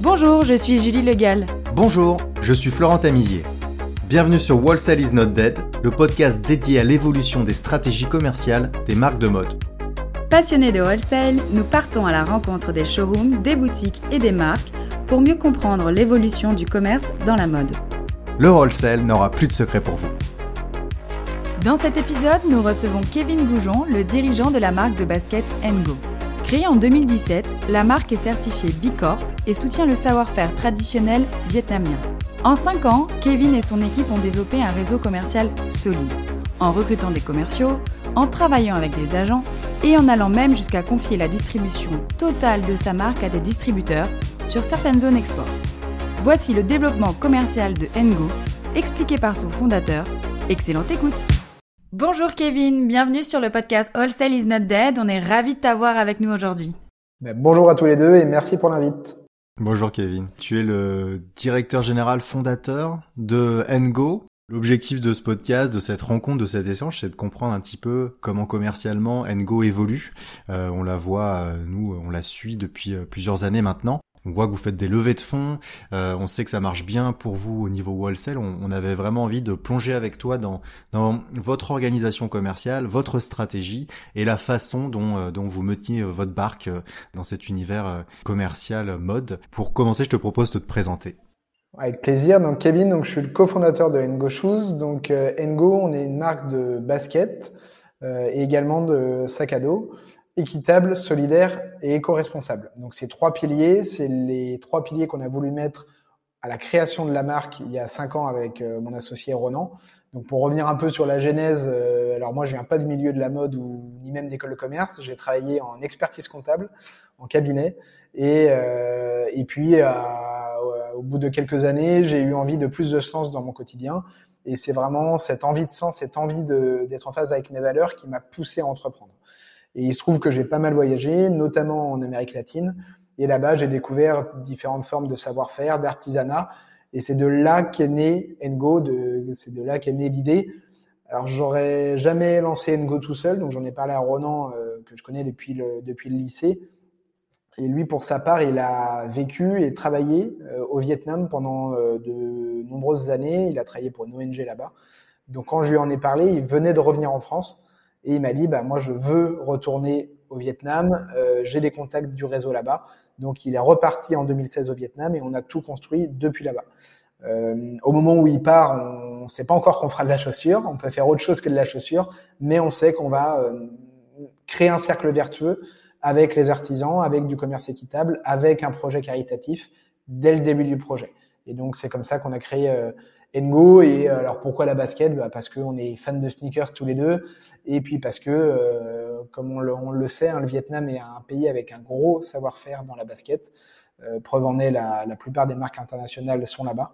Bonjour, je suis Julie Legal. Bonjour, je suis Florent Tamizier. Bienvenue sur Wholesale is not dead, le podcast dédié à l'évolution des stratégies commerciales des marques de mode. Passionnés de wholesale, nous partons à la rencontre des showrooms, des boutiques et des marques pour mieux comprendre l'évolution du commerce dans la mode. Le wholesale n'aura plus de secret pour vous. Dans cet épisode, nous recevons Kevin Goujon, le dirigeant de la marque de basket Ngo. Créée en 2017, la marque est certifiée B Corp et soutient le savoir-faire traditionnel vietnamien. En 5 ans, Kevin et son équipe ont développé un réseau commercial solide, en recrutant des commerciaux, en travaillant avec des agents et en allant même jusqu'à confier la distribution totale de sa marque à des distributeurs sur certaines zones export. Voici le développement commercial de Ngo, expliqué par son fondateur. Excellente écoute Bonjour Kevin, bienvenue sur le podcast All Sell is not dead. On est ravis de t'avoir avec nous aujourd'hui. Ben, bonjour à tous les deux et merci pour l'invite. Bonjour Kevin, tu es le directeur général fondateur de Ngo. L'objectif de ce podcast, de cette rencontre, de cet échange, c'est de comprendre un petit peu comment commercialement Ngo évolue. Euh, on la voit, euh, nous, on la suit depuis euh, plusieurs années maintenant. On voit que vous faites des levées de fonds. Euh, on sait que ça marche bien pour vous au niveau wholesale. On, on avait vraiment envie de plonger avec toi dans, dans votre organisation commerciale, votre stratégie et la façon dont, euh, dont vous metiez euh, votre barque dans cet univers commercial mode. Pour commencer, je te propose de te présenter. Avec plaisir. Donc Kevin, donc je suis le cofondateur de Ngo Shoes. Donc Ngo, on est une marque de basket et également de sac à dos équitable, solidaire et éco-responsable. Donc ces trois piliers, c'est les trois piliers qu'on a voulu mettre à la création de la marque il y a cinq ans avec euh, mon associé Ronan. Donc pour revenir un peu sur la genèse, euh, alors moi je viens pas du milieu de la mode ou ni même d'école de commerce, j'ai travaillé en expertise comptable, en cabinet, et, euh, et puis au bout de quelques années, j'ai eu envie de plus de sens dans mon quotidien, et c'est vraiment cette envie de sens, cette envie d'être en phase avec mes valeurs qui m'a poussé à entreprendre. Et il se trouve que j'ai pas mal voyagé, notamment en Amérique latine. Et là-bas, j'ai découvert différentes formes de savoir-faire, d'artisanat. Et c'est de là qu'est né Ngo, c'est de là qu'est née l'idée. Alors, j'aurais jamais lancé Ngo tout seul, donc j'en ai parlé à Ronan, euh, que je connais depuis le, depuis le lycée. Et lui, pour sa part, il a vécu et travaillé euh, au Vietnam pendant euh, de nombreuses années. Il a travaillé pour une ONG là-bas. Donc, quand je lui en ai parlé, il venait de revenir en France. Et il m'a dit, bah, moi, je veux retourner au Vietnam. Euh, j'ai des contacts du réseau là-bas. Donc, il est reparti en 2016 au Vietnam et on a tout construit depuis là-bas. Euh, au moment où il part, on ne sait pas encore qu'on fera de la chaussure. On peut faire autre chose que de la chaussure, mais on sait qu'on va euh, créer un cercle vertueux avec les artisans, avec du commerce équitable, avec un projet caritatif dès le début du projet. Et donc, c'est comme ça qu'on a créé euh, Ngo. Et euh, alors pourquoi la basket? Bah Parce qu'on est fans de sneakers tous les deux. Et puis parce que, euh, comme on le, sait, hein, le Vietnam est un pays avec un gros savoir-faire dans la basket. Euh, preuve en est, la, la, plupart des marques internationales sont là-bas.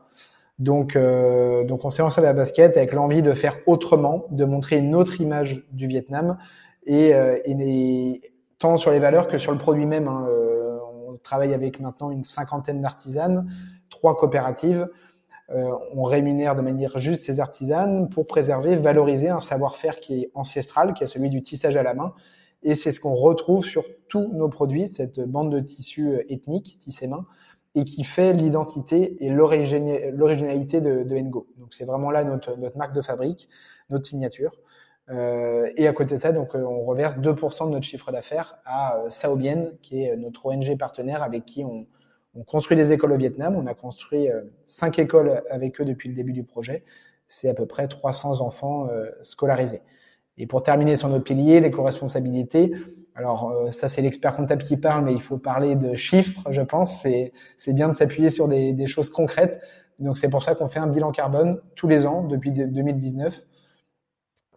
Donc, donc on s'est lancé à la basket avec l'envie de faire autrement, de montrer une autre image du Vietnam et, et tant sur les valeurs que sur le produit même. Hein. on travaille avec maintenant une cinquantaine d'artisanes, trois coopératives. Euh, on rémunère de manière juste ces artisanes pour préserver, valoriser un savoir-faire qui est ancestral, qui est celui du tissage à la main. Et c'est ce qu'on retrouve sur tous nos produits, cette bande de tissu euh, ethnique, tissé main, et qui fait l'identité et l'originalité de, Ngo. Donc c'est vraiment là notre, marque de fabrique, notre signature. Euh, et à côté de ça, donc on reverse 2% de notre chiffre d'affaires à Saobien, qui est notre ONG partenaire avec qui on, on construit des écoles au Vietnam. On a construit euh, cinq écoles avec eux depuis le début du projet. C'est à peu près 300 enfants euh, scolarisés. Et pour terminer sur notre pilier, l'éco-responsabilité. Alors euh, ça, c'est l'expert comptable qui parle, mais il faut parler de chiffres, je pense. C'est, bien de s'appuyer sur des, choses concrètes. Donc c'est pour ça qu'on fait un bilan carbone tous les ans depuis 2019.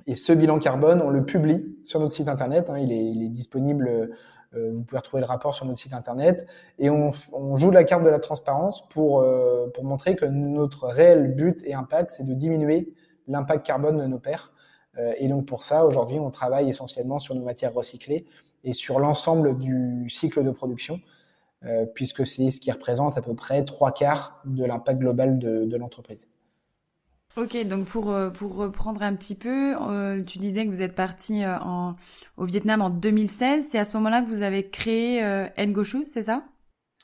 Et ce bilan carbone, on le publie sur notre site internet. Hein. il, est, disponible vous pouvez retrouver le rapport sur notre site internet. Et on, on joue la carte de la transparence pour, euh, pour montrer que notre réel but et impact, c'est de diminuer l'impact carbone de nos pairs. Euh, et donc pour ça, aujourd'hui, on travaille essentiellement sur nos matières recyclées et sur l'ensemble du cycle de production, puisque c'est ce qui représente à peu près trois quarts de l'impact global de, de l'entreprise. Ok, donc pour, euh, pour reprendre un petit peu, euh, tu disais que vous êtes parti euh, au Vietnam en 2016. C'est à ce moment-là que vous avez créé euh, Ngo Shoes, c'est ça?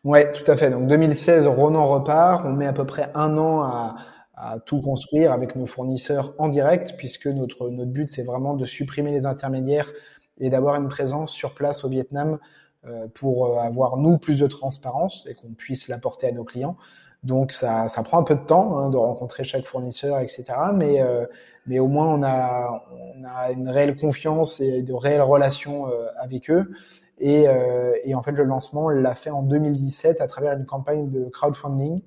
Ouais, tout à fait. Donc 2016, Ronan repart. On met à peu près un an à, à tout construire avec nos fournisseurs en direct, puisque notre, notre but, c'est vraiment de supprimer les intermédiaires et d'avoir une présence sur place au Vietnam pour avoir, nous, plus de transparence et qu'on puisse l'apporter à nos clients. Donc ça, ça prend un peu de temps hein, de rencontrer chaque fournisseur, etc. Mais, euh, mais au moins on a, on a une réelle confiance et de réelles relations euh, avec eux. Et, euh, et, en fait le lancement l'a fait en 2017 à travers une campagne de crowdfunding.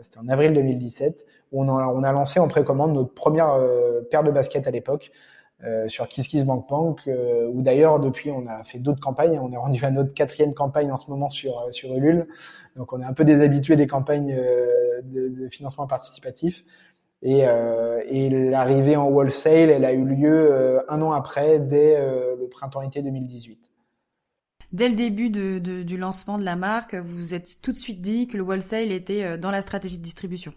C'était en avril 2017 où on a, on a lancé en précommande notre première paire de baskets à l'époque. Euh, sur KissKissBankBank, euh, d'ailleurs depuis on a fait d'autres campagnes, on est rendu à notre quatrième campagne en ce moment sur euh, sur Ulule, donc on est un peu déshabitué des campagnes de, de, financement participatif. Et, l'arrivée en wholesale, elle a eu lieu un an après, dès le printemps-été 2018. Dès le début du lancement de la marque, vous vous êtes tout de suite dit que le wholesale était dans la stratégie de distribution.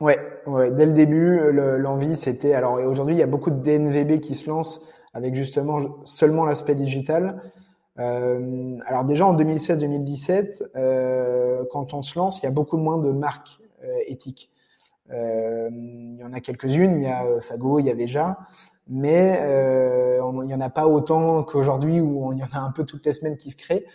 Ouais, ouais, dès le début, l'envie c'était. Alors aujourd'hui, il y a beaucoup de DNVB qui se lancent avec justement seulement l'aspect digital. Euh, alors déjà en 2016-2017, euh, quand on se lance, il y a beaucoup moins de marques euh, éthiques. Euh, il y en a quelques-unes, il y a euh, Fago, il y a Veja, mais euh, il n'y en a pas autant qu'aujourd'hui où il y en a un peu toutes les semaines qui se créent.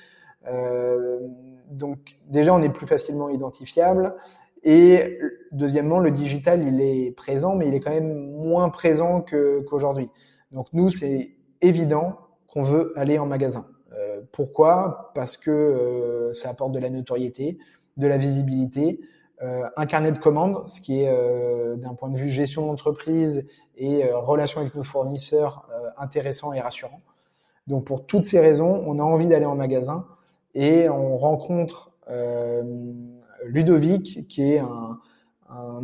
donc déjà, on est plus facilement identifiable. Et deuxièmement, le digital, il est présent, mais il est quand même moins présent qu'aujourd'hui. Donc nous, c'est évident qu'on veut aller en magasin. Euh, pourquoi? Parce que euh, ça apporte de la notoriété, de la visibilité, euh, un carnet de commandes, ce qui est euh, d'un point de vue gestion d'entreprise et euh, relation avec nos fournisseurs intéressant et rassurant. Donc pour toutes ces raisons, on a envie d'aller en magasin et on rencontre Ludovic, qui est un,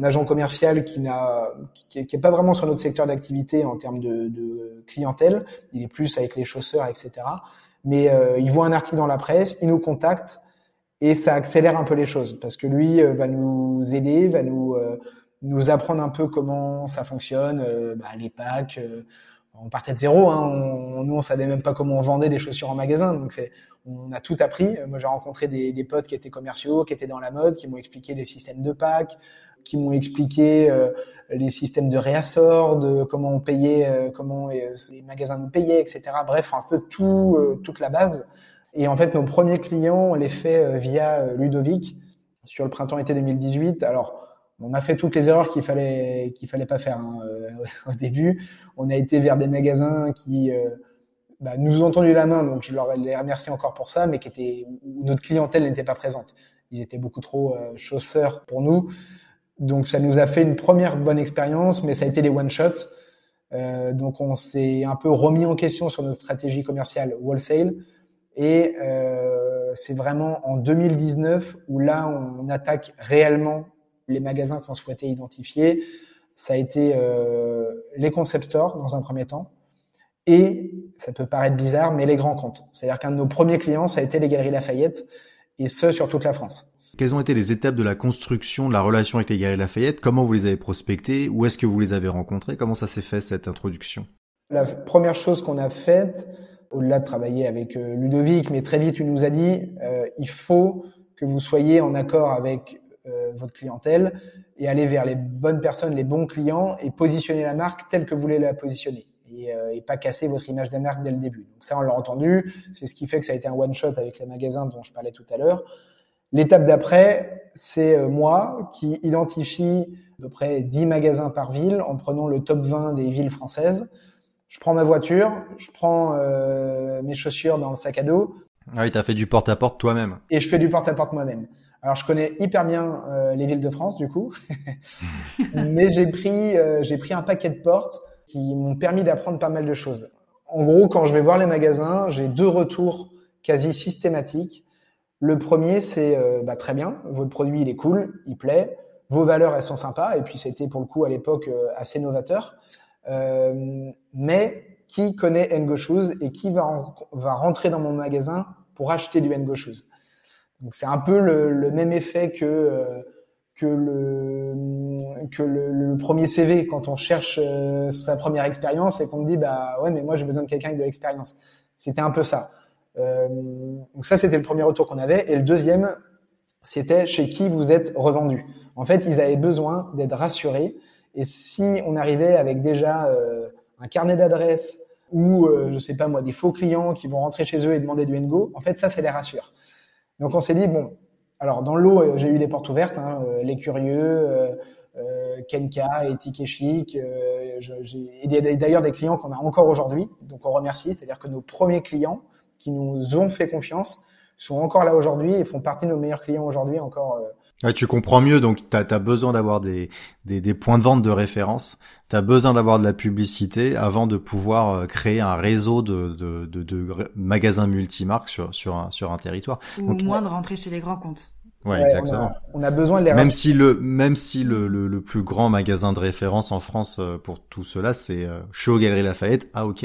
agent commercial qui n'a, qui, est pas vraiment sur notre secteur d'activité en termes de, de, clientèle. Il est plus avec les chausseurs, etc. Mais euh, il voit un article dans la presse, il nous contacte et ça accélère un peu les choses parce que lui euh, va nous aider, va nous euh, nous apprendre un peu comment ça fonctionne, bah, les packs. On partait de zéro, hein, on, nous on savait même pas comment on vendait des chaussures en magasin, donc c'est on a tout appris. Moi, j'ai rencontré des, des, potes qui étaient commerciaux, qui étaient dans la mode, qui m'ont expliqué les systèmes de packs, qui m'ont expliqué euh, les systèmes de réassort, de comment on payait, euh, comment euh, les magasins nous payaient, etc. Bref, un peu tout, toute la base. Et en fait, nos premiers clients, on les fait via Ludovic sur le printemps-été 2018. Alors, on a fait toutes les erreurs qu'il fallait qu'il fallait pas faire hein, au début. On a été vers des magasins qui bah, nous ont tendu la main, donc je leur les remercie encore pour ça, mais qui étaient où notre clientèle n'était pas présente. Ils étaient beaucoup trop chausseurs pour nous. Donc ça nous a fait une première bonne expérience, mais ça a été des one shot. Euh, donc on s'est un peu remis en question sur notre stratégie commerciale wholesale. Et euh, c'est vraiment en 2019 où là on attaque réellement les magasins qu'on souhaitait identifier. Ça a été euh, les concept stores dans un premier temps. Et ça peut paraître bizarre, mais les grands comptes. C'est-à-dire qu'un de nos premiers clients, ça a été les Galeries Lafayette, et ce sur toute la France. Quelles ont été les étapes de la construction de la relation avec les Galeries Lafayette? Comment vous les avez prospectés Où est-ce que vous les avez rencontrés Comment ça s'est fait cette introduction? La première chose qu'on a faite, au-delà de travailler avec euh, Ludovic, mais très vite, il nous a dit, euh, il faut que vous soyez en accord avec euh, votre clientèle et aller vers les bonnes personnes, les bons clients et positionner la marque telle que vous voulez la positionner. Et, euh, et, pas casser votre image de marque dès le début. Donc ça, on l'a entendu. C'est ce qui fait que ça a été un one shot avec les magasins dont je parlais tout à l'heure. L'étape d'après, c'est euh, moi qui identifie à peu près 10 magasins par ville en prenant le top 20 des villes françaises. Je prends ma voiture, je prends euh, mes chaussures dans le sac à dos. Ah oui, tu as fait du porte-à-porte toi-même. Et je fais du porte-à-porte moi-même. Alors, je connais hyper bien euh, les villes de France, du coup. Mais j'ai pris, euh, j'ai pris un paquet de portes qui m'ont permis d'apprendre pas mal de choses. En gros, quand je vais voir les magasins, j'ai deux retours quasi systématiques. Le premier, c'est euh, bah, très bien, votre produit il est cool, il plaît, vos valeurs elles sont sympas, et puis c'était pour le coup à l'époque assez novateur. Mais qui connaît Ngo Shoes et qui va, va rentrer dans mon magasin pour acheter du Ngo Shoes? Donc c'est un peu le, même effet que euh, que le premier CV quand on cherche sa première expérience et qu'on me dit bah ouais mais moi j'ai besoin de quelqu'un avec de l'expérience. C'était un peu ça. donc ça, c'était le premier retour qu'on avait. Et le deuxième, c'était chez qui vous êtes revendu. En fait, ils avaient besoin d'être rassurés. Et si on arrivait avec déjà un carnet d'adresses ou, je sais pas moi, des faux clients qui vont rentrer chez eux et demander du Ngo, en fait, ça, ça les rassure. Donc on s'est dit, bon, alors dans l'eau, euh, j'ai eu des portes ouvertes, hein, euh, les curieux, euh, euh, Kenka, Ethic Chic. J'ai d'ailleurs des clients qu'on a encore aujourd'hui, donc on remercie. C'est-à-dire que nos premiers clients qui nous ont fait confiance sont encore là aujourd'hui et font partie de nos meilleurs clients aujourd'hui encore. Ouais, tu comprends mieux, donc tu as, besoin d'avoir des, des, des, points de vente de référence, tu as besoin d'avoir de la publicité avant de pouvoir créer un réseau de, de, de, de magasins multimarques sur, sur, un, sur un territoire. Ou au moins de rentrer chez les grands comptes. Ouais, exactement. On a, besoin de les même si le même si le, le, le, plus grand magasin de référence en France euh, pour tout cela c'est euh, Lafayette. Ah ok.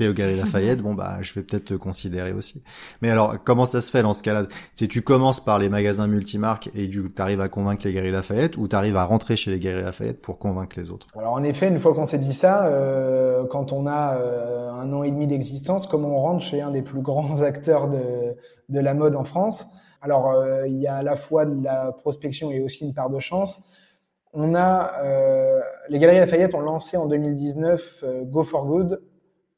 T'es aux Galeries Lafayette, bon bah je vais peut-être te considérer aussi. Mais alors comment ça se fait dans ce cas-là? Tu commences par les magasins multimarques et tu arrives à convaincre les Galeries Lafayette ou tu arrives à rentrer chez les Galeries Lafayette pour convaincre les autres? Alors en effet, une fois qu'on s'est dit ça, euh, quand on a euh, un an et demi d'existence, comment on rentre chez un des plus grands acteurs de la mode en France? Alors, euh, il y a à la fois de la prospection et aussi une part de chance. On a les Galeries Lafayette ont lancé en 2019 euh, Go for Good,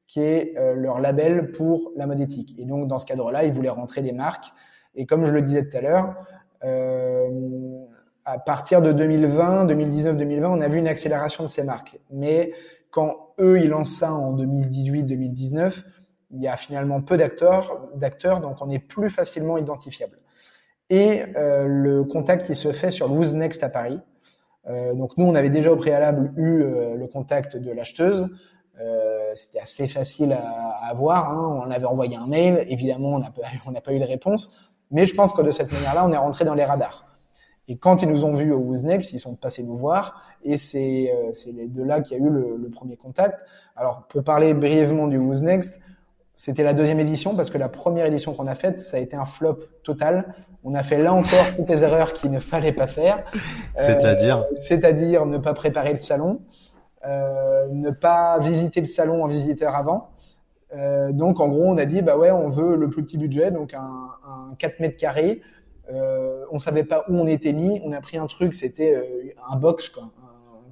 qui est leur label pour la mode éthique. Et donc, dans ce cadre-là, ils voulaient rentrer des marques. Et comme je le disais tout à l'heure, à partir de 2020, 2019, 2020, on a vu une accélération de ces marques. Mais quand eux, ils lancent ça en 2018, 2019, il y a finalement peu d'acteurs, d'acteurs, donc on est plus facilement identifiable et euh, le contact qui se fait sur Who's Next à Paris. Euh, donc nous, on avait déjà au préalable eu euh, le contact de l'acheteuse. C'était assez facile à, avoir. Hein. On avait envoyé un mail. Évidemment, on n'a pas, on pas eu de réponse. Mais je pense que de cette manière-là, on est rentré dans les radars. Et quand ils nous ont vus au Who's Next, ils sont passés nous voir. Et c'est les deux là qu'il y a eu le, le, premier contact. Alors, pour parler brièvement du Who's Next, c'était la deuxième édition parce que la première édition qu'on a faite, ça a été un flop total. On a fait là encore toutes les erreurs qu'il ne fallait pas faire. C'est-à-dire euh, C'est-à-dire ne pas préparer le salon, euh, ne pas visiter le salon en visiteur avant. Euh, donc en gros, on a dit bah ouais, on veut le plus petit budget, donc un, un 4 mètres carrés. Euh, on savait pas où on était mis. On a pris un truc, c'était euh, un box, quoi,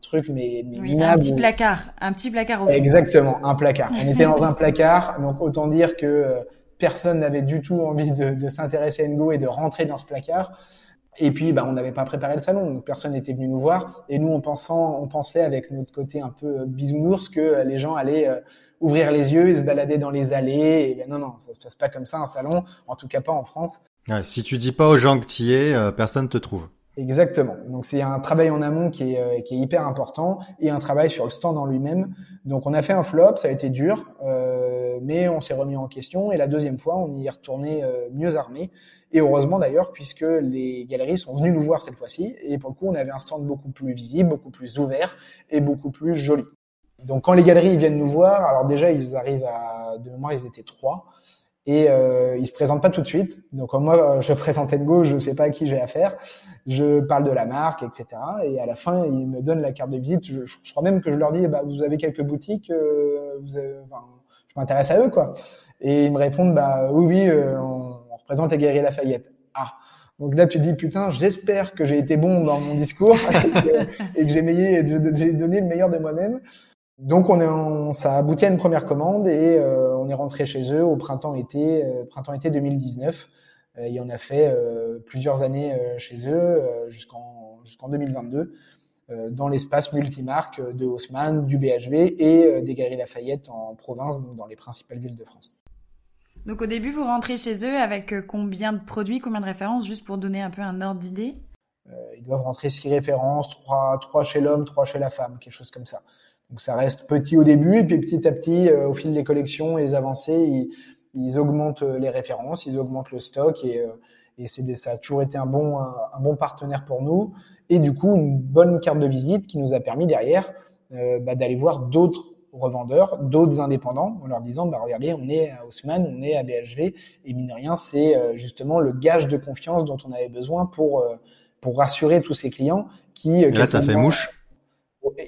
truc, mais, mais Un petit placard, un petit placard. Au. Exactement, un placard. On était dans un placard, donc autant dire que euh, personne n'avait du tout envie de, de s'intéresser à Ngo et de rentrer dans ce placard. Et puis, bah, on n'avait pas préparé le salon, donc personne n'était venu nous voir. Et nous, on, pensant, on pensait avec notre côté un peu euh, bisounours que euh, les gens allaient ouvrir les yeux et se balader dans les allées. Et ben non, non, ça se passe pas comme ça un salon, en tout cas pas en France. Ouais, si tu dis pas aux gens que tu es, personne te trouve. Exactement. Donc c'est un travail en amont qui est, euh, qui est hyper important et un travail sur le stand en lui-même. Donc on a fait un flop, ça a été dur, euh, mais on s'est remis en question et la deuxième fois on y est retourné euh, mieux armé. Et heureusement d'ailleurs puisque les galeries sont venues nous voir cette fois-ci et pour le coup on avait un stand beaucoup plus visible, beaucoup plus ouvert et beaucoup plus joli. Donc quand les galeries viennent nous voir, alors déjà ils arrivent à de mémoire ils étaient trois et euh, ils se présentent pas tout de suite. Donc moi, je présente Ngo, je sais pas à qui j'ai affaire. Je parle de la marque, etc. Et à la fin, ils me donnent la carte de visite. Je, crois même que je leur dis, bah, vous avez quelques boutiques, euh, vous enfin, je m'intéresse à eux, quoi. Et ils me répondent, bah oui, oui, euh, on, représente Aguerri Lafayette. Ah. Donc là, tu dis, putain, j'espère que j'ai été bon dans mon discours et que, j'ai donné le meilleur de moi-même. Donc on est en, ça a abouti à une première commande et euh, on est rentré chez eux au printemps-été euh, printemps-été 2019 euh, et on a fait plusieurs années chez eux jusqu'en jusqu'en 2022 dans l'espace multimarque de Haussmann, du BHV et des Galeries Lafayette en province, dans les principales villes de France. Donc au début, vous rentrez chez eux avec combien de produits, combien de références, juste pour donner un peu un ordre d'idée? Ils doivent rentrer six références, trois, trois chez l'homme, trois chez la femme, quelque chose comme ça. Donc ça reste petit au début, et puis petit à petit, euh, au fil des collections et des avancées, ils, ils, augmentent euh, les références, ils augmentent le stock, et, euh, et c'est ça a toujours été un bon, un, bon partenaire pour nous. Et du coup, une bonne carte de visite qui nous a permis derrière euh, bah, d'aller voir d'autres revendeurs, d'autres indépendants, en leur disant, bah, regardez, on est à Haussmann, on est à BHV, et mine de rien, c'est justement le gage de confiance dont on avait besoin pour, pour rassurer tous ces clients qui... Là, ça fait mouche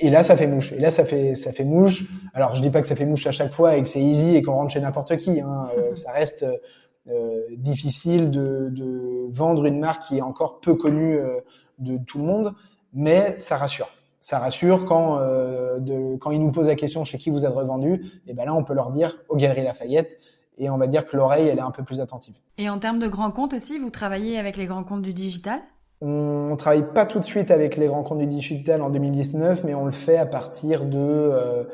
Et là, ça fait mouche. Et là, ça fait, ça fait mouche. Alors, je dis pas que ça fait mouche à chaque fois et que c'est easy et qu'on rentre chez n'importe qui. Hein. Euh, ça reste euh, difficile de, de, vendre une marque qui est encore peu connue euh, de tout le monde, mais ça rassure. Ça rassure quand, euh, de, quand ils nous posent la question chez qui vous êtes revendu. Et ben là, on peut leur dire aux Galeries Lafayette. Et on va dire que l'oreille, elle est un peu plus attentive. Et en termes de grands comptes aussi, vous travaillez avec les grands comptes du digital? On ne travaille pas tout de suite avec les grands comptes du digital en 2019, mais on le fait à partir de, euh,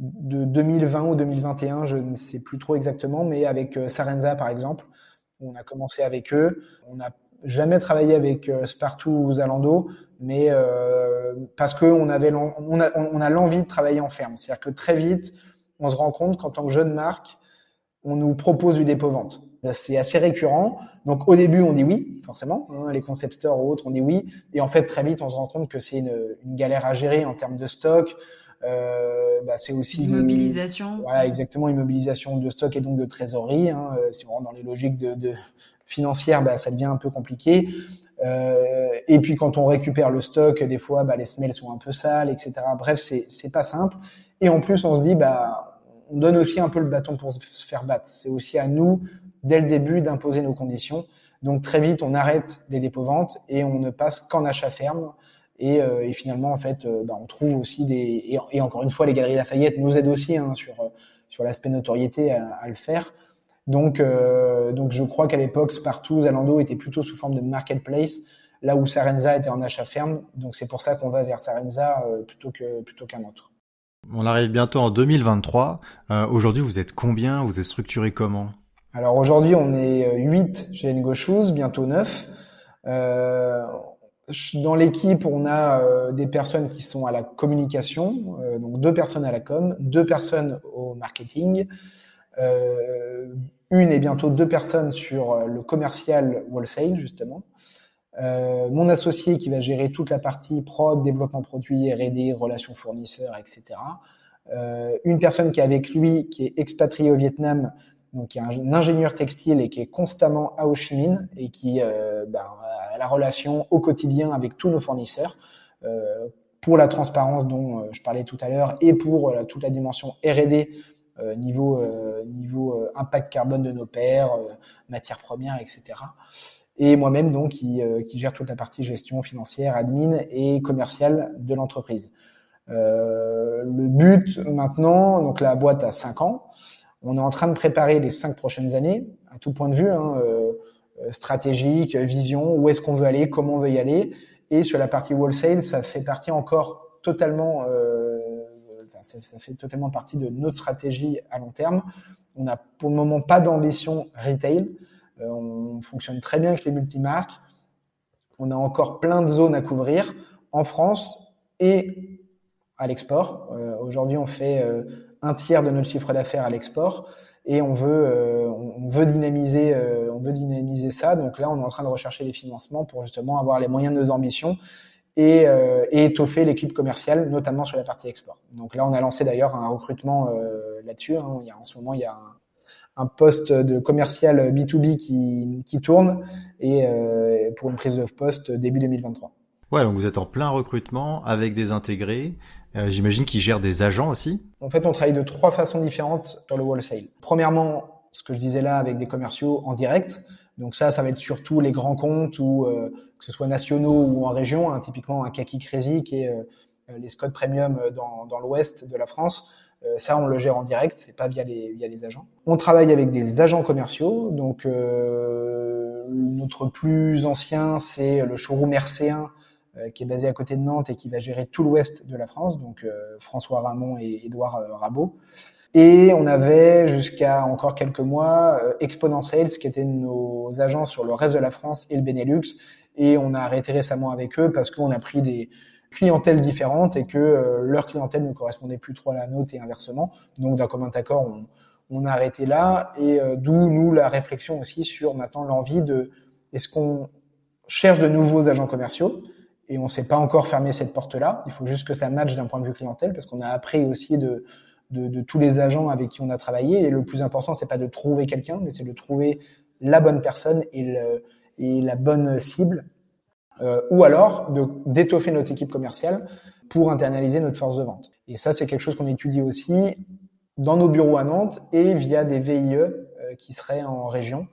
de 2020 ou 2021, je ne sais plus trop exactement, mais avec euh, Sarenza par exemple. On a commencé avec eux. On n'a jamais travaillé avec euh, Spartoo ou Zalando, mais parce qu'on avait on a, on a l'envie de travailler en ferme. C'est-à-dire que très vite, on se rend compte qu'en tant que jeune marque, on nous propose du dépôt-vente. C'est assez récurrent. Donc au début, on dit oui, forcément. Hein, les concept stores ou autres, on dit oui. Et en fait, très vite, on se rend compte que c'est une, une, galère à gérer en termes de stock. Euh, bah, c'est aussi immobilisation. Voilà, exactement, immobilisation de stock et donc de trésorerie. Hein. Euh, si on rentre dans les logiques de, de financières, bah, ça devient un peu compliqué. Euh, et puis quand on récupère le stock, des fois, bah, les semelles sont un peu sales, etc. Bref, c'est c'est pas simple. Et en plus, on se dit, bah, on donne aussi un peu le bâton pour se faire battre. C'est aussi à nous dès le début d'imposer nos conditions. Donc très vite, on arrête les dépôts-ventes et on ne passe qu'en achat ferme. Et, euh, finalement, en fait, euh, bah, on trouve aussi des et, encore une fois, les galeries Lafayette nous aident aussi hein, sur sur l'aspect notoriété à, le faire. Donc euh, donc je crois qu'à l'époque, Spartoo, Zalando était plutôt sous forme de marketplace, là où Sarenza était en achat ferme. Donc c'est pour ça qu'on va vers Sarenza euh, plutôt que plutôt qu'un autre. On arrive bientôt en 2023. Euh, Aujourd'hui, vous êtes combien? Vous êtes structuré comment? Alors aujourd'hui, on est 8 chez Ngo Shoes, bientôt 9. Euh, dans l'équipe, on a euh, des personnes qui sont à la communication, euh, donc deux personnes à la com, deux personnes au marketing, euh, une et bientôt deux personnes sur le commercial wholesale justement. Euh, mon associé qui va gérer toute la partie prod, développement produit, R&D, relations fournisseurs, etc. une personne qui est avec lui, qui est expatriée au Vietnam, donc qui est un, ingénieur textile et qui est constamment à Ho Chi Minh et qui euh, ben, a la relation au quotidien avec tous nos fournisseurs euh, pour la transparence dont euh, je parlais tout à l'heure et pour euh, toute la dimension R&D euh, niveau niveau impact carbone de nos pairs, matières premières, etc. Et moi-même donc qui, qui gère toute la partie gestion financière, admin et commerciale de l'entreprise. le but maintenant, donc la boîte a 5 ans. On est en train de préparer les cinq prochaines années, à tout point de vue, hein, euh, euh stratégique, vision, où est-ce qu'on veut aller, comment on veut y aller. Et sur la partie wholesale, ça fait partie encore totalement, euh, ça, fait totalement partie de notre stratégie à long terme. On n'a pour le moment pas d'ambition retail. Euh, on fonctionne très bien avec les multimarques. On a encore plein de zones à couvrir en France et à l'export. Euh, Aujourd'hui, on fait euh, un tiers de notre chiffre d'affaires à l'export et on veut on veut dynamiser on veut dynamiser ça. Donc là, on est en train de rechercher les financements pour justement avoir les moyens de nos ambitions et, étoffer l'équipe commerciale, notamment sur la partie export. Donc là, on a lancé d'ailleurs un recrutement là-dessus. Hein. En ce moment, il y a un, un poste de commercial B2B qui, qui tourne et pour une prise de poste début 2023. Ouais, donc vous êtes en plein recrutement avec des intégrés. Euh, J'imagine qu'ils gèrent des agents aussi. En fait, on travaille de trois façons différentes sur le wholesale. Premièrement, ce que je disais là, avec des commerciaux en direct. Donc ça, ça va être surtout les grands comptes ou euh, que ce soit nationaux ou en région. Hein, typiquement un Kaki Crazy qui est euh, les Scott Premium dans, dans l'ouest de la France. Euh, ça, on le gère en direct, c'est pas via les, via les agents. On travaille avec des agents commerciaux. Donc euh, notre plus ancien, c'est le showroom RC1 euh, qui est basé à côté de Nantes et qui va gérer tout l'ouest de la France, donc euh, François Ramon et Édouard Rabot. Et on avait jusqu'à encore quelques mois Exponent Sales, qui étaient nos agents sur le reste de la France et le Benelux. Et on a arrêté récemment avec eux parce qu'on a pris des clientèles différentes et que leur clientèle ne correspondait plus trop à la nôtre et inversement. Donc d'un commun accord, on, a arrêté là. Et d'où nous la réflexion aussi sur maintenant l'envie de est-ce qu'on cherche de nouveaux agents commerciaux? Et on ne s'est pas encore fermé cette porte-là. Il faut juste que ça matche d'un point de vue clientèle parce qu'on a appris aussi de, de, de, tous les agents avec qui on a travaillé. Et le plus important, c'est pas de trouver quelqu'un, mais c'est de trouver la bonne personne et, le, et la bonne cible. Euh, ou alors de d'étoffer notre équipe commerciale pour internaliser notre force de vente. Et ça, c'est quelque chose qu'on étudie aussi dans nos bureaux à Nantes et via des VIE qui seraient en région,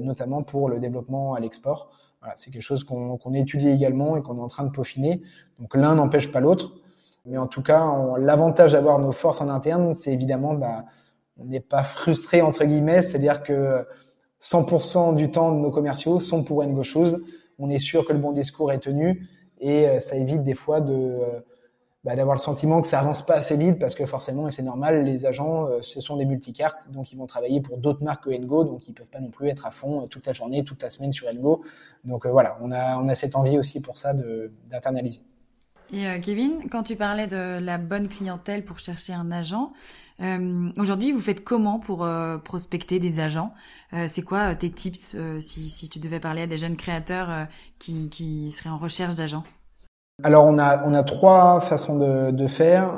notamment pour le développement à l'export. Voilà, c'est quelque chose qu'on étudie également et qu'on est en train de peaufiner. Donc l'un n'empêche pas l'autre. Mais en tout cas, l'avantage d'avoir nos forces en interne, c'est évidemment, bah, on n'est pas frustré entre guillemets, c'est-à-dire que 100% du temps de nos commerciaux sont pour Ngo Shoes. On est sûr que le bon discours est tenu et euh, ça évite des fois euh, bah, d'avoir le sentiment que ça avance pas assez vite parce que forcément, et c'est normal, les agents, euh, ce sont des multicartes, donc ils vont travailler pour d'autres marques que Ngo, donc ils peuvent pas non plus être à fond toute la journée, toute la semaine sur Ngo. Donc voilà, on a, on a cette envie aussi pour ça d'internaliser. Et euh, Kevin, quand tu parlais de la bonne clientèle pour chercher un agent, euh, aujourd'hui, vous faites comment pour euh, prospecter des agents? C'est quoi tes tips si, si, tu devais parler à des jeunes créateurs qui, qui, seraient en recherche d'agents? Alors, on a, on a trois façons de, de faire.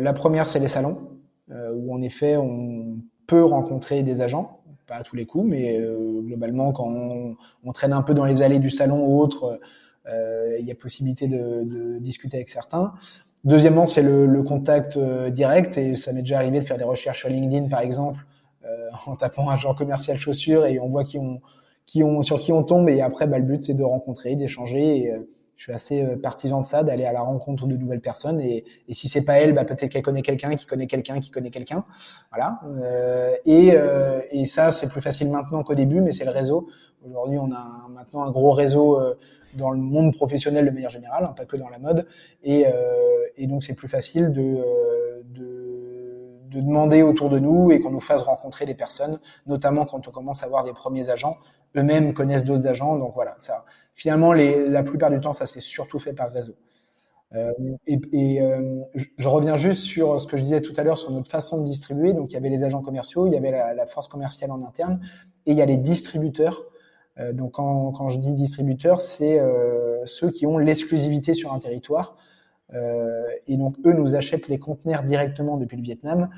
la première, c'est les salons, où en effet, on peut rencontrer des agents. Pas à tous les coups, mais globalement, quand on, on, traîne un peu dans les allées du salon ou autre, euh, il y a possibilité de, de, discuter avec certains. Deuxièmement, c'est le, le, contact euh, direct et ça m'est déjà arrivé de faire des recherches sur LinkedIn, par exemple, euh, en tapant un genre commercial chaussures et on voit qui on, qui on, sur qui on tombe. Et après, bah, le but, c'est de rencontrer, d'échanger. Et, je suis assez partisan de ça, d'aller à la rencontre de nouvelles personnes. Et, et si c'est pas elle, bah, peut-être qu'elle connaît quelqu'un, qui connaît quelqu'un, qui connaît quelqu'un. Voilà. Euh, et, euh, et ça, c'est plus facile maintenant qu'au début, mais c'est le réseau. Aujourd'hui, on a maintenant un gros réseau dans le monde professionnel de manière générale, hein, pas que dans la mode. Et, euh, donc c'est plus facile de, euh, de, de, demander autour de nous et qu'on nous fasse rencontrer des personnes, notamment quand on commence à avoir des premiers agents. Eux-mêmes connaissent d'autres agents, donc voilà. Ça, finalement, la plupart du temps, ça s'est surtout fait par réseau. Euh, et, je reviens juste sur ce que je disais tout à l'heure sur notre façon de distribuer. Donc, il y avait les agents commerciaux, il y avait la, force commerciale en interne, et il y a les distributeurs donc quand, quand, je dis distributeur, c'est euh, ceux qui ont l'exclusivité sur un territoire. Euh, et donc eux nous achètent les conteneurs directement depuis le Vietnam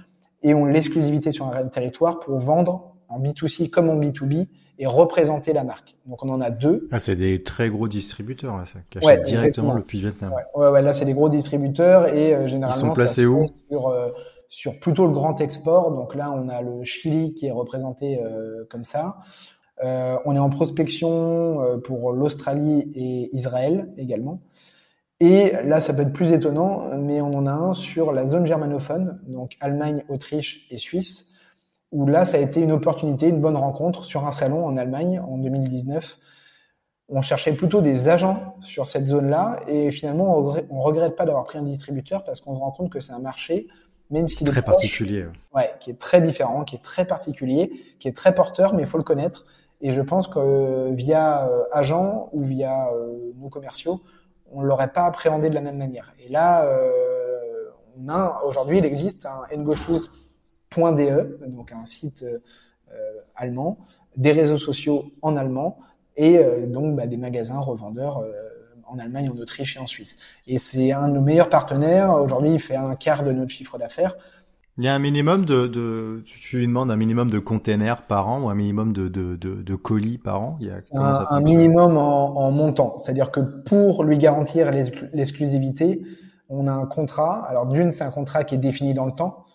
et ont l'exclusivité sur un territoire pour vendre en B2C comme en B2B et représenter la marque. Donc on en a deux. Ah, c'est des très gros distributeurs là, ça, qui achètent directement depuis le Vietnam. Ouais, ouais, là c'est des gros distributeurs et euh, généralement Ils sont placés où sur, euh, sur plutôt le grand export. Donc là on a le Chili qui est représenté euh, comme ça. Euh, on est en prospection euh, pour l'Australie et Israël également. Et là, ça peut être plus étonnant, mais on en a un sur la zone germanophone, donc Allemagne, Autriche et Suisse, où là, ça a été une opportunité, une bonne rencontre sur un salon en Allemagne en 2019. On cherchait plutôt des agents sur cette zone-là, et finalement, on regrette, regrette pas d'avoir pris un distributeur parce qu'on se rend compte que c'est un marché, même si très particulier, ouais, qui est très différent, qui est très particulier, qui est très porteur, mais il faut le connaître. Et je pense que euh, via euh, agent ou via euh, nos commerciaux, on l'aurait pas appréhendé de la même manière. Et là, a aujourd'hui, il existe un ngoshoes.de, donc un site allemand, des réseaux sociaux en allemand et donc bah, des magasins revendeurs en Allemagne, en Autriche et en Suisse. Et c'est un de nos meilleurs partenaires. Aujourd'hui, il fait un quart de notre chiffre d'affaires. Il y a un minimum de, de, tu lui demandes un minimum de containers par an ou un minimum de, de, de, de colis par an? Il y a, un, un minimum en, en montant. C'est-à-dire que pour lui garantir l'exclusivité, on a un contrat. Alors d'une, c'est un contrat qui est défini dans le temps.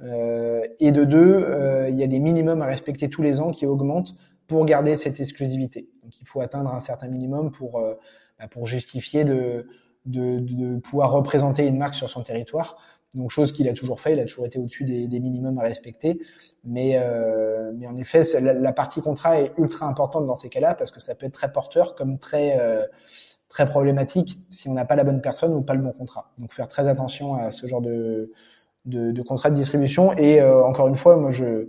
Euh, et de deux, euh, il y a des minimums à respecter tous les ans qui augmentent pour garder cette exclusivité. Donc il faut atteindre un certain minimum pour, euh, bah, pour justifier de, de, de pouvoir représenter une marque sur son territoire. Donc chose qu'il a toujours fait, il a toujours été au-dessus des, des, minimums à respecter. Mais, euh, mais en effet, la, partie contrat est ultra importante dans ces cas-là parce que ça peut être très porteur comme très euh, très problématique si on n'a pas la bonne personne ou pas le bon contrat. Donc faire très attention à ce genre de de, de contrat de distribution. Et euh, encore une fois, moi je, euh,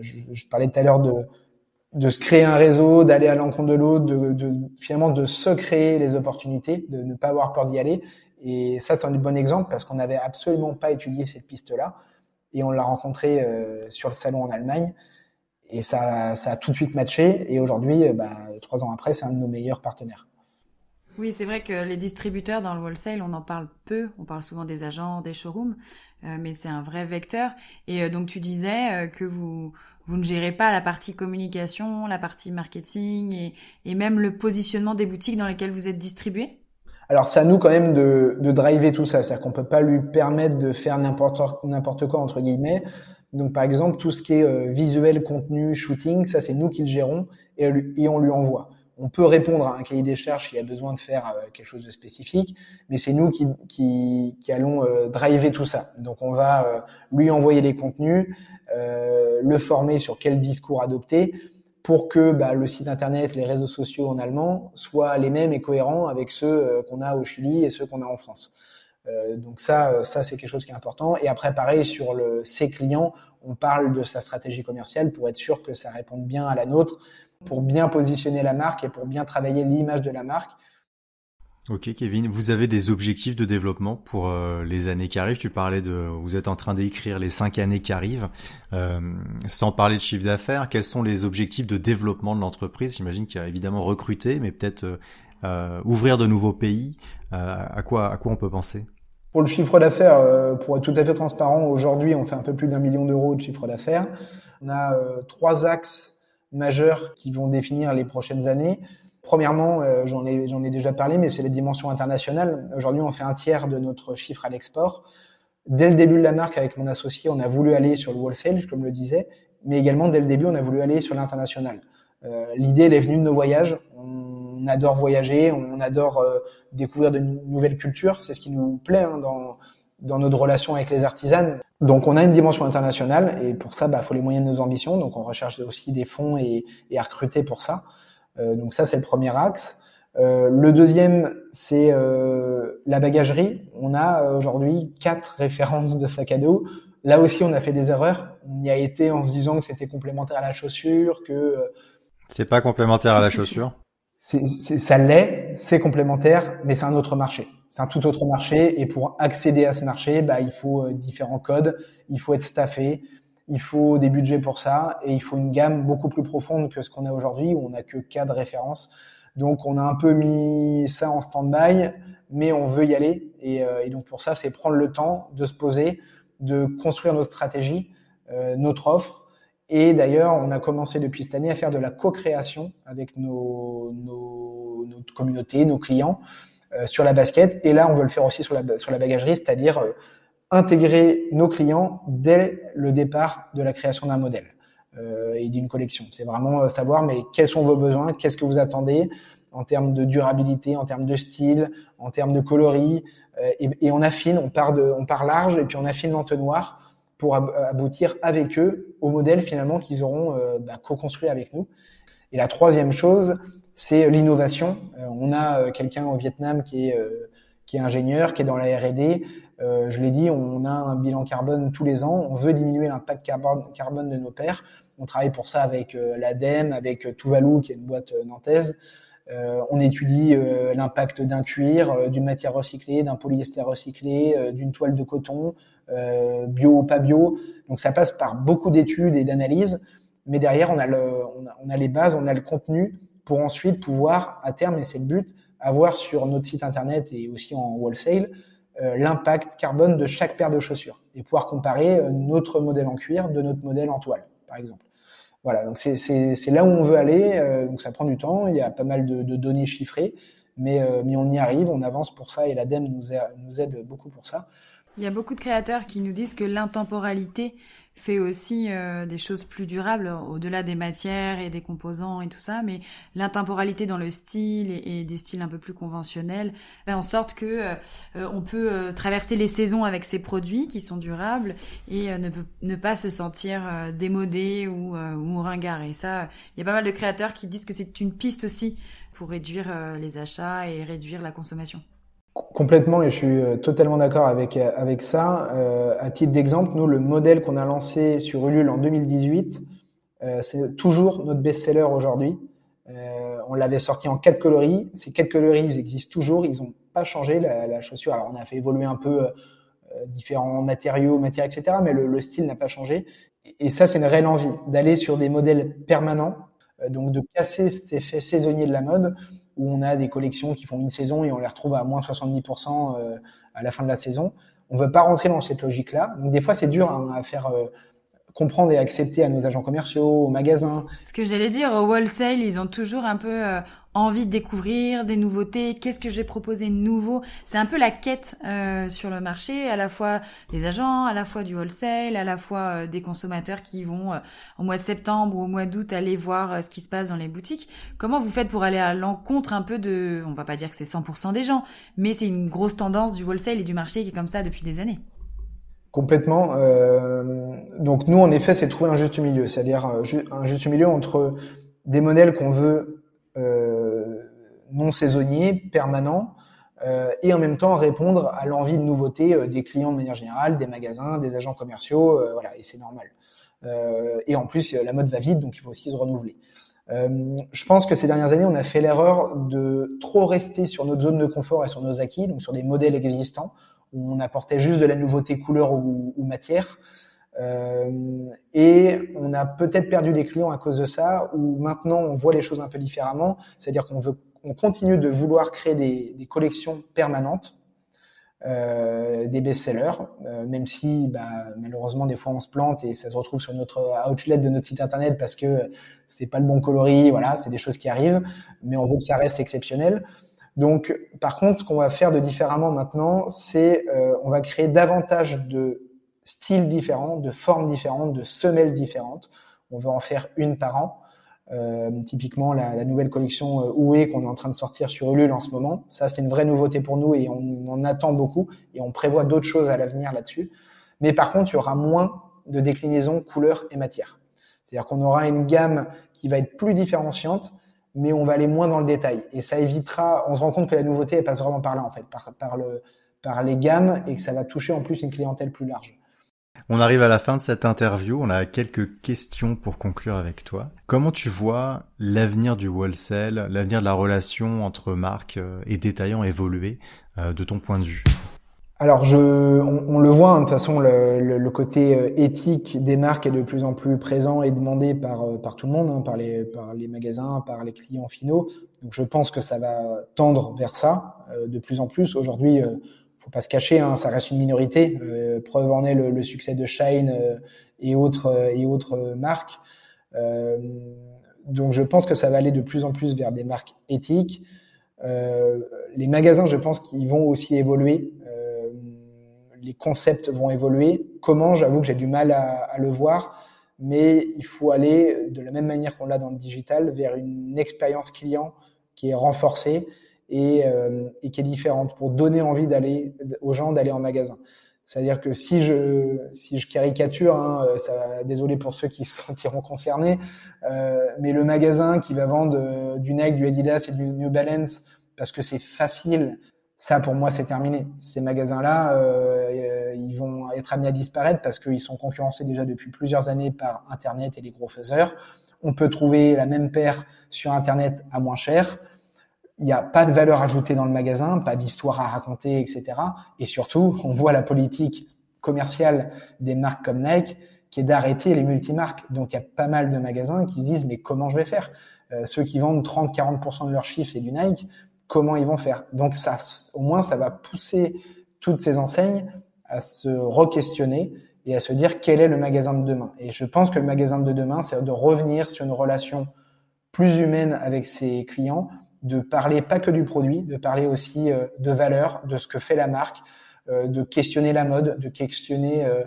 je, je parlais tout à l'heure de de se créer un réseau, d'aller à l'encontre de l'autre, de, de, finalement de se créer les opportunités, de ne pas avoir peur d'y aller et ça, c'est un bon exemple parce qu'on n'avait absolument pas étudié cette piste-là. Et on l'a rencontré euh, sur le salon en Allemagne. Et ça, ça a tout de suite matché. Et aujourd'hui, euh, bah, trois ans après, c'est un de nos meilleurs partenaires. Oui, c'est vrai que les distributeurs dans le wholesale, on en parle peu. On parle souvent des agents, des showrooms, euh, mais c'est un vrai vecteur. Et donc tu disais que vous vous ne gérez pas la partie communication, la partie marketing et, et même le positionnement des boutiques dans lesquelles vous êtes distribué Alors c'est à nous quand même de, de driver tout ça, c'est-à-dire qu'on peut pas lui permettre de faire n'importe n'importe quoi entre guillemets. Donc par exemple tout ce qui est euh, visuel, contenu, shooting, ça c'est nous qui le gérons et, on lui envoie. On peut répondre à un cahier des charges s'il y a besoin de faire euh, quelque chose de spécifique, mais c'est nous qui, qui, qui allons euh, driver tout ça. Donc on va lui envoyer les contenus, le former sur quel discours adopter pour que bah, le site internet, les réseaux sociaux en allemand soient les mêmes et cohérents avec ceux euh, qu'on a au Chili et ceux qu'on a en France. Euh, donc ça, euh, ça c'est quelque chose qui est important. Et après, pareil sur le, ses clients, on parle de sa stratégie commerciale pour être sûr que ça réponde bien à la nôtre, pour bien positionner la marque et pour bien travailler l'image de la marque. Ok Kevin, vous avez des objectifs de développement pour euh, les années qui arrivent? Tu parlais de, vous êtes en train d'écrire les cinq années qui arrivent. Euh, sans parler de chiffre d'affaires, quels sont les objectifs de développement de l'entreprise? J'imagine qu'il y a évidemment recruter, mais peut-être euh, euh ouvrir de nouveaux pays. à quoi, à quoi on peut penser? Pour le chiffre d'affaires, pour être tout à fait transparent, aujourd'hui on fait un peu plus d'un million d'euros de chiffre d'affaires. On a trois axes majeurs qui vont définir les prochaines années. Premièrement, euh, j'en ai, j'en ai déjà parlé, mais c'est les dimensions internationales. Aujourd'hui, on fait un tiers de notre chiffre à l'export. Dès le début de la marque, avec mon associé, on a voulu aller sur le wholesale, comme le disais, mais également dès le début, on a voulu aller sur l'international. Euh, l'idée, elle est venue de nos voyages. On adore voyager, on adore euh, découvrir de nouvelles cultures. C'est ce qui nous plaît hein, dans, dans notre relation avec les artisanes. Donc, on a une dimension internationale et pour ça, bah, faut les moyens de nos ambitions. Donc, on recherche aussi des fonds et, et à recruter pour ça. Euh, donc ça, c'est le premier axe. Euh, le deuxième, c'est euh, la bagagerie. On a aujourd'hui quatre références de sac à dos. Là aussi, on a fait des erreurs. On y a été en se disant que c'était complémentaire à la chaussure, que c'est pas complémentaire à la chaussure? C'est, ça l'est, c'est complémentaire, mais c'est un autre marché. C'est un tout autre marché. Et pour accéder à ce marché, bah, il faut différents codes, il faut être staffé, il faut des budgets pour ça et il faut une gamme beaucoup plus profonde que ce qu'on a aujourd'hui où on n'a que quatre références. Donc on a un peu mis ça en stand-by, mais on veut y aller et, euh, donc pour ça c'est prendre le temps de se poser, de construire notre stratégie, euh, notre offre. Et d'ailleurs on a commencé depuis cette année à faire de la co-création avec nos, nos, notre communauté, nos clients euh, sur la basket. Et là on veut le faire aussi sur la, sur la bagagerie, c'est-à-dire intégrer nos clients dès le départ de la création d'un modèle euh, et d'une collection. C'est vraiment euh, savoir mais quels sont vos besoins, qu'est-ce que vous attendez en termes de durabilité, en termes de style, en termes de coloris, euh, et, on affine, on part de, on part large et puis on affine l'entonnoir pour aboutir avec eux au modèle finalement qu'ils auront bah, co-construit avec nous. Et la troisième chose, c'est l'innovation. On a quelqu'un au Vietnam qui est qui est ingénieur, qui est dans la R&D, euh, je l'ai dit, on a un bilan carbone tous les ans. On veut diminuer l'impact carbone, de nos pairs. On travaille pour ça avec euh, l'ADEME, avec euh, Tuvalu, qui est une boîte euh, nantaise. Euh, on étudie l'impact d'un cuir, d'une matière recyclée, d'un polyester recyclé, d'une toile de coton, bio ou pas bio. Donc ça passe par beaucoup d'études et d'analyses, mais derrière on a, le, on a les bases, on a le contenu pour ensuite pouvoir, à terme, et c'est le but, avoir sur notre site internet et aussi en wholesale, euh, l'impact carbone de chaque paire de chaussures et pouvoir comparer euh, notre modèle en cuir de notre modèle en toile, par exemple. Voilà, donc c'est là où on veut aller. Euh, donc ça prend du temps. Il y a pas mal de, données chiffrées, mais, mais on y arrive, on avance pour ça et l'ADEME nous aide beaucoup pour ça. Il y a beaucoup de créateurs qui nous disent que l'intemporalité fait aussi euh, des choses plus durables au-delà des matières et des composants et tout ça, mais l'intemporalité dans le style et, des styles un peu plus conventionnels fait en sorte que euh, on peut euh, traverser les saisons avec ces produits qui sont durables et euh, ne, ne pas se sentir euh, démodé ou, ou ringard. Et ça, il y a pas mal de créateurs qui disent que c'est une piste aussi pour réduire les achats et réduire la consommation. Complètement, et je suis euh, totalement d'accord avec, euh, avec ça. Euh, à titre d'exemple, nous, le modèle qu'on a lancé sur Ulule en 2018, euh, c'est toujours notre best-seller aujourd'hui. Euh, on l'avait sorti en quatre coloris. Ces quatre coloris, ils existent toujours. Ils n'ont pas changé la, la, chaussure. Alors, on a fait évoluer un peu euh, différents matériaux, matières, etc. Mais le, le style n'a pas changé. Et ça, c'est une réelle envie d'aller sur des modèles permanents, donc de casser cet effet saisonnier de la mode où on a des collections qui font une saison et on les retrouve à moins 70% euh, à la fin de la saison. On veut pas rentrer dans cette logique-là. Donc des fois, c'est dur hein, à faire euh, comprendre et accepter à nos agents commerciaux, aux magasins. Ce que j'allais dire, au wholesale, ils ont toujours un peu euh, envie de découvrir des nouveautés. Qu'est-ce que je vais proposer de nouveau C'est un peu la quête euh, sur le marché, à la fois des agents, à la fois du wholesale, à la fois euh, des consommateurs qui vont au mois de septembre ou au mois d'août aller voir ce qui se passe dans les boutiques. Comment vous faites pour aller à l'encontre un peu de, on va pas dire que c'est 100% des gens, mais c'est une grosse tendance du wholesale et du marché qui est comme ça depuis des années. Complètement. Euh, donc nous, en effet, c'est trouver un juste milieu, c'est-à-dire euh, un juste milieu entre des modèles qu'on veut euh, non saisonniers, permanents, euh, et en même temps répondre à l'envie de nouveauté euh, des clients de manière générale, des magasins, des agents commerciaux, voilà, et c'est normal. et en plus, la mode va vite, donc il faut aussi se renouveler. je pense que ces dernières années, on a fait l'erreur de trop rester sur notre zone de confort et sur nos acquis, donc sur des modèles existants où on apportait juste de la nouveauté couleur ou, matière. Euh, et on a peut-être perdu des clients à cause de ça, où maintenant on voit les choses un peu différemment, c'est-à-dire qu'on veut, on continue de vouloir créer des, collections permanentes, euh, des best-sellers, euh, même si bah, malheureusement des fois on se plante et ça se retrouve sur notre outlet de notre site internet parce que c'est pas le bon coloris, voilà, c'est des choses qui arrivent, mais on veut que ça reste exceptionnel. Donc, par contre, ce qu'on va faire de différemment maintenant, c'est euh, on va créer davantage de styles différents, de formes différentes, de semelles différentes. On va en faire une par an. Euh, typiquement, la, la, nouvelle collection euh, Oué qu'on est en train de sortir sur Ulule en ce moment. Ça, c'est une vraie nouveauté pour nous et on en attend beaucoup et on prévoit d'autres choses à l'avenir là-dessus. Mais par contre, il y aura moins de déclinaisons couleurs et matières. C'est-à-dire qu'on aura une gamme qui va être plus différenciante mais on va aller moins dans le détail. Et ça évitera, on se rend compte que la nouveauté, elle passe vraiment par là, en fait, par, par, le, par les gammes, et que ça va toucher en plus une clientèle plus large. On arrive à la fin de cette interview, on a quelques questions pour conclure avec toi. Comment tu vois l'avenir du wholesale, l'avenir de la relation entre marques euh, et détaillants évoluer euh, de ton point de vue? Alors, je, on, le voit, hein, de toute façon, le, côté euh, éthique des marques est de plus en plus présent et demandé par, tout le monde, hein, par, les, magasins, par les clients finaux. Donc, je pense que ça va tendre vers ça de plus en plus. Aujourd'hui, faut pas se cacher, hein, ça reste une minorité. preuve en est le, succès de Shine et autres et autres marques. donc, je pense que ça va aller de plus en plus vers des marques éthiques. les magasins, je pense qu'ils vont aussi évoluer les concepts vont évoluer. Comment, j'avoue que j'ai du mal à, le voir, mais il faut aller de la même manière qu'on l'a dans le digital vers une expérience client qui est renforcée et, euh, qui est différente pour donner envie d'aller aux gens d'aller en magasin. C'est-à-dire que si je si je caricature, hein, euh, désolé pour ceux qui se sentiront concernés, euh, mais le magasin qui va vendre du Nike, du Adidas et du New Balance parce que c'est facile, ça pour moi c'est terminé. Ces magasins-là, ils vont être amenés à disparaître parce qu'ils sont concurrencés déjà depuis plusieurs années par Internet et les gros faiseurs. On peut trouver la même paire sur Internet à moins cher. Il n'y a pas de valeur ajoutée dans le magasin, pas d'histoire à raconter, etc. Et surtout, on voit la politique commerciale des marques comme Nike qui est d'arrêter les multimarques. Donc il y a pas mal de magasins qui se disent mais comment je vais faire? Euh, Ceux qui vendent 30-40% de leur chiffre, c'est du Nike comment ils vont faire? Donc ça, au moins, ça va pousser toutes ces enseignes à se re-questionner et à se dire quel est le magasin de demain? Et je pense que le magasin de demain, c'est de revenir sur une relation plus humaine avec ses clients, de parler pas que du produit, de parler aussi euh, de valeur, de ce que fait la marque, euh, de questionner la mode, de questionner euh,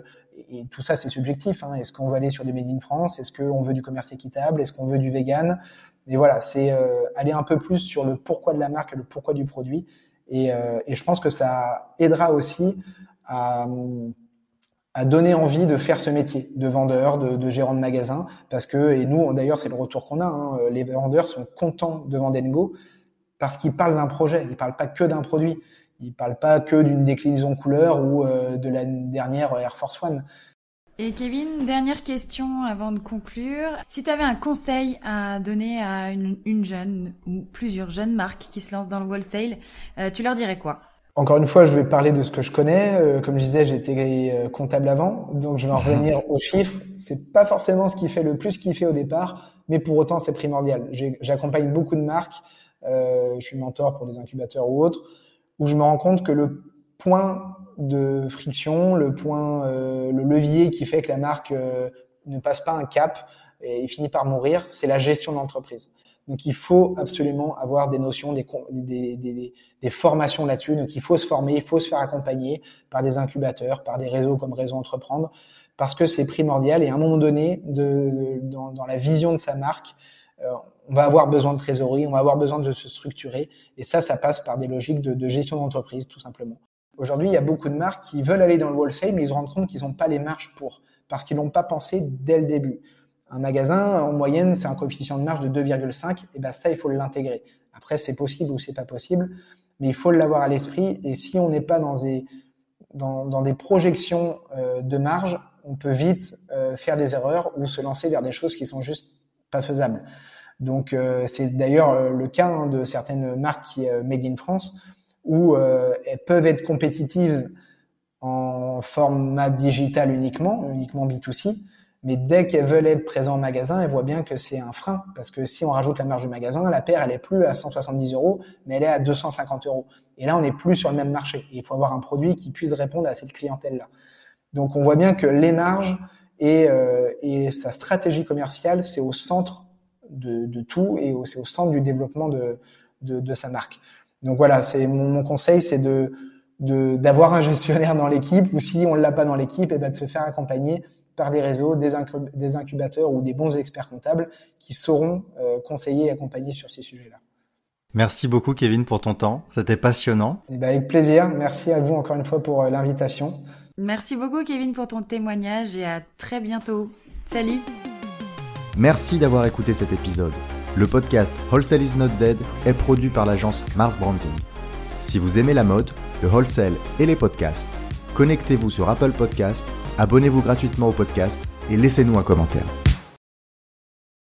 et tout ça c'est subjectif. Hein. Est-ce qu'on veut aller sur du made in France? Est-ce qu'on veut du commerce équitable? Est-ce qu'on veut du vegan? Mais voilà, c'est euh, aller un peu plus sur le pourquoi de la marque et le pourquoi du produit. Et, euh, et je pense que ça aidera aussi à, à, donner envie de faire ce métier de vendeur, de, gérant de magasin, parce que et nous d'ailleurs c'est le retour qu'on a. Hein, les vendeurs sont contents de vendre Engo parce qu'ils parlent d'un projet, ils parlent pas que d'un produit. Ils parlent pas que d'une déclinaison couleur ou euh, de la dernière Air Force One. Et Kevin, dernière question avant de conclure. Si tu avais un conseil à donner à une, jeune ou plusieurs jeunes marques qui se lancent dans le wholesale, euh, tu leur dirais quoi? Encore une fois, je vais parler de ce que je connais. Euh, comme je disais, j'étais euh, comptable avant, donc je vais en revenir aux chiffres. C'est pas forcément ce qui fait le plus kiffer au départ, mais pour autant c'est primordial. J'accompagne beaucoup de marques. je suis mentor pour des incubateurs ou autres, où je me rends compte que le point de friction, le point, euh, le levier qui fait que la marque euh, ne passe pas un cap et finit par mourir, c'est la gestion d'entreprise. Donc il faut absolument avoir des notions, des, formations là-dessus. Donc il faut se former, il faut se faire accompagner par des incubateurs, par des réseaux comme Réseau Entreprendre, parce que c'est primordial. Et à un moment donné, dans, la vision de sa marque, euh, on va avoir besoin de trésorerie, on va avoir besoin de se structurer. Et ça, ça passe par des logiques de, de gestion d'entreprise, tout simplement. Aujourd'hui, il y a beaucoup de marques qui veulent aller dans le wholesale, mais ils se rendent compte qu'ils n'ont pas les marges pour, parce qu'ils n'ont pas pensé dès le début. Un magasin, en moyenne, c'est un coefficient de marge de 2,5. Et ben ça, il faut l'intégrer. Après, c'est possible ou c'est pas possible, mais il faut l'avoir à l'esprit. Et si on n'est pas dans des dans, dans des projections euh, de marge, on peut vite euh, faire des erreurs ou se lancer vers des choses qui sont juste pas faisables. Donc euh, c'est d'ailleurs le cas hein, de certaines marques qui made in France où elles peuvent être compétitives en format digital uniquement, uniquement B2C, mais dès qu'elles veulent être présentes en magasin, elles voient bien que c'est un frein. Parce que si on rajoute la marge du magasin, la paire, elle est plus à 170 euros, mais elle est à 250 euros. Et là, on n'est plus sur le même marché. il faut avoir un produit qui puisse répondre à cette clientèle-là. Donc, on voit bien que les marges et, euh, et sa stratégie commerciale, c'est au centre de, de tout et c'est au centre du développement de, de, de sa marque. Donc voilà, c'est mon, conseil, c'est de d'avoir un gestionnaire dans l'équipe ou si on l'a pas dans l'équipe, et eh ben de se faire accompagner par des réseaux, des, incubateurs ou des bons experts comptables qui sauront euh, conseiller et accompagner sur ces sujets-là. Merci beaucoup Kevin pour ton temps, c'était passionnant. Et eh ben, avec plaisir, merci à vous encore une fois pour euh, l'invitation. Merci beaucoup Kevin pour ton témoignage et à très bientôt. Salut Merci d'avoir écouté cet épisode. Le podcast Wholesale is not dead est produit par l'agence Mars Branding. Si vous aimez la mode, le wholesale et les podcasts, connectez-vous sur Apple Podcasts abonnez-vous gratuitement au podcast et laissez-nous un commentaire.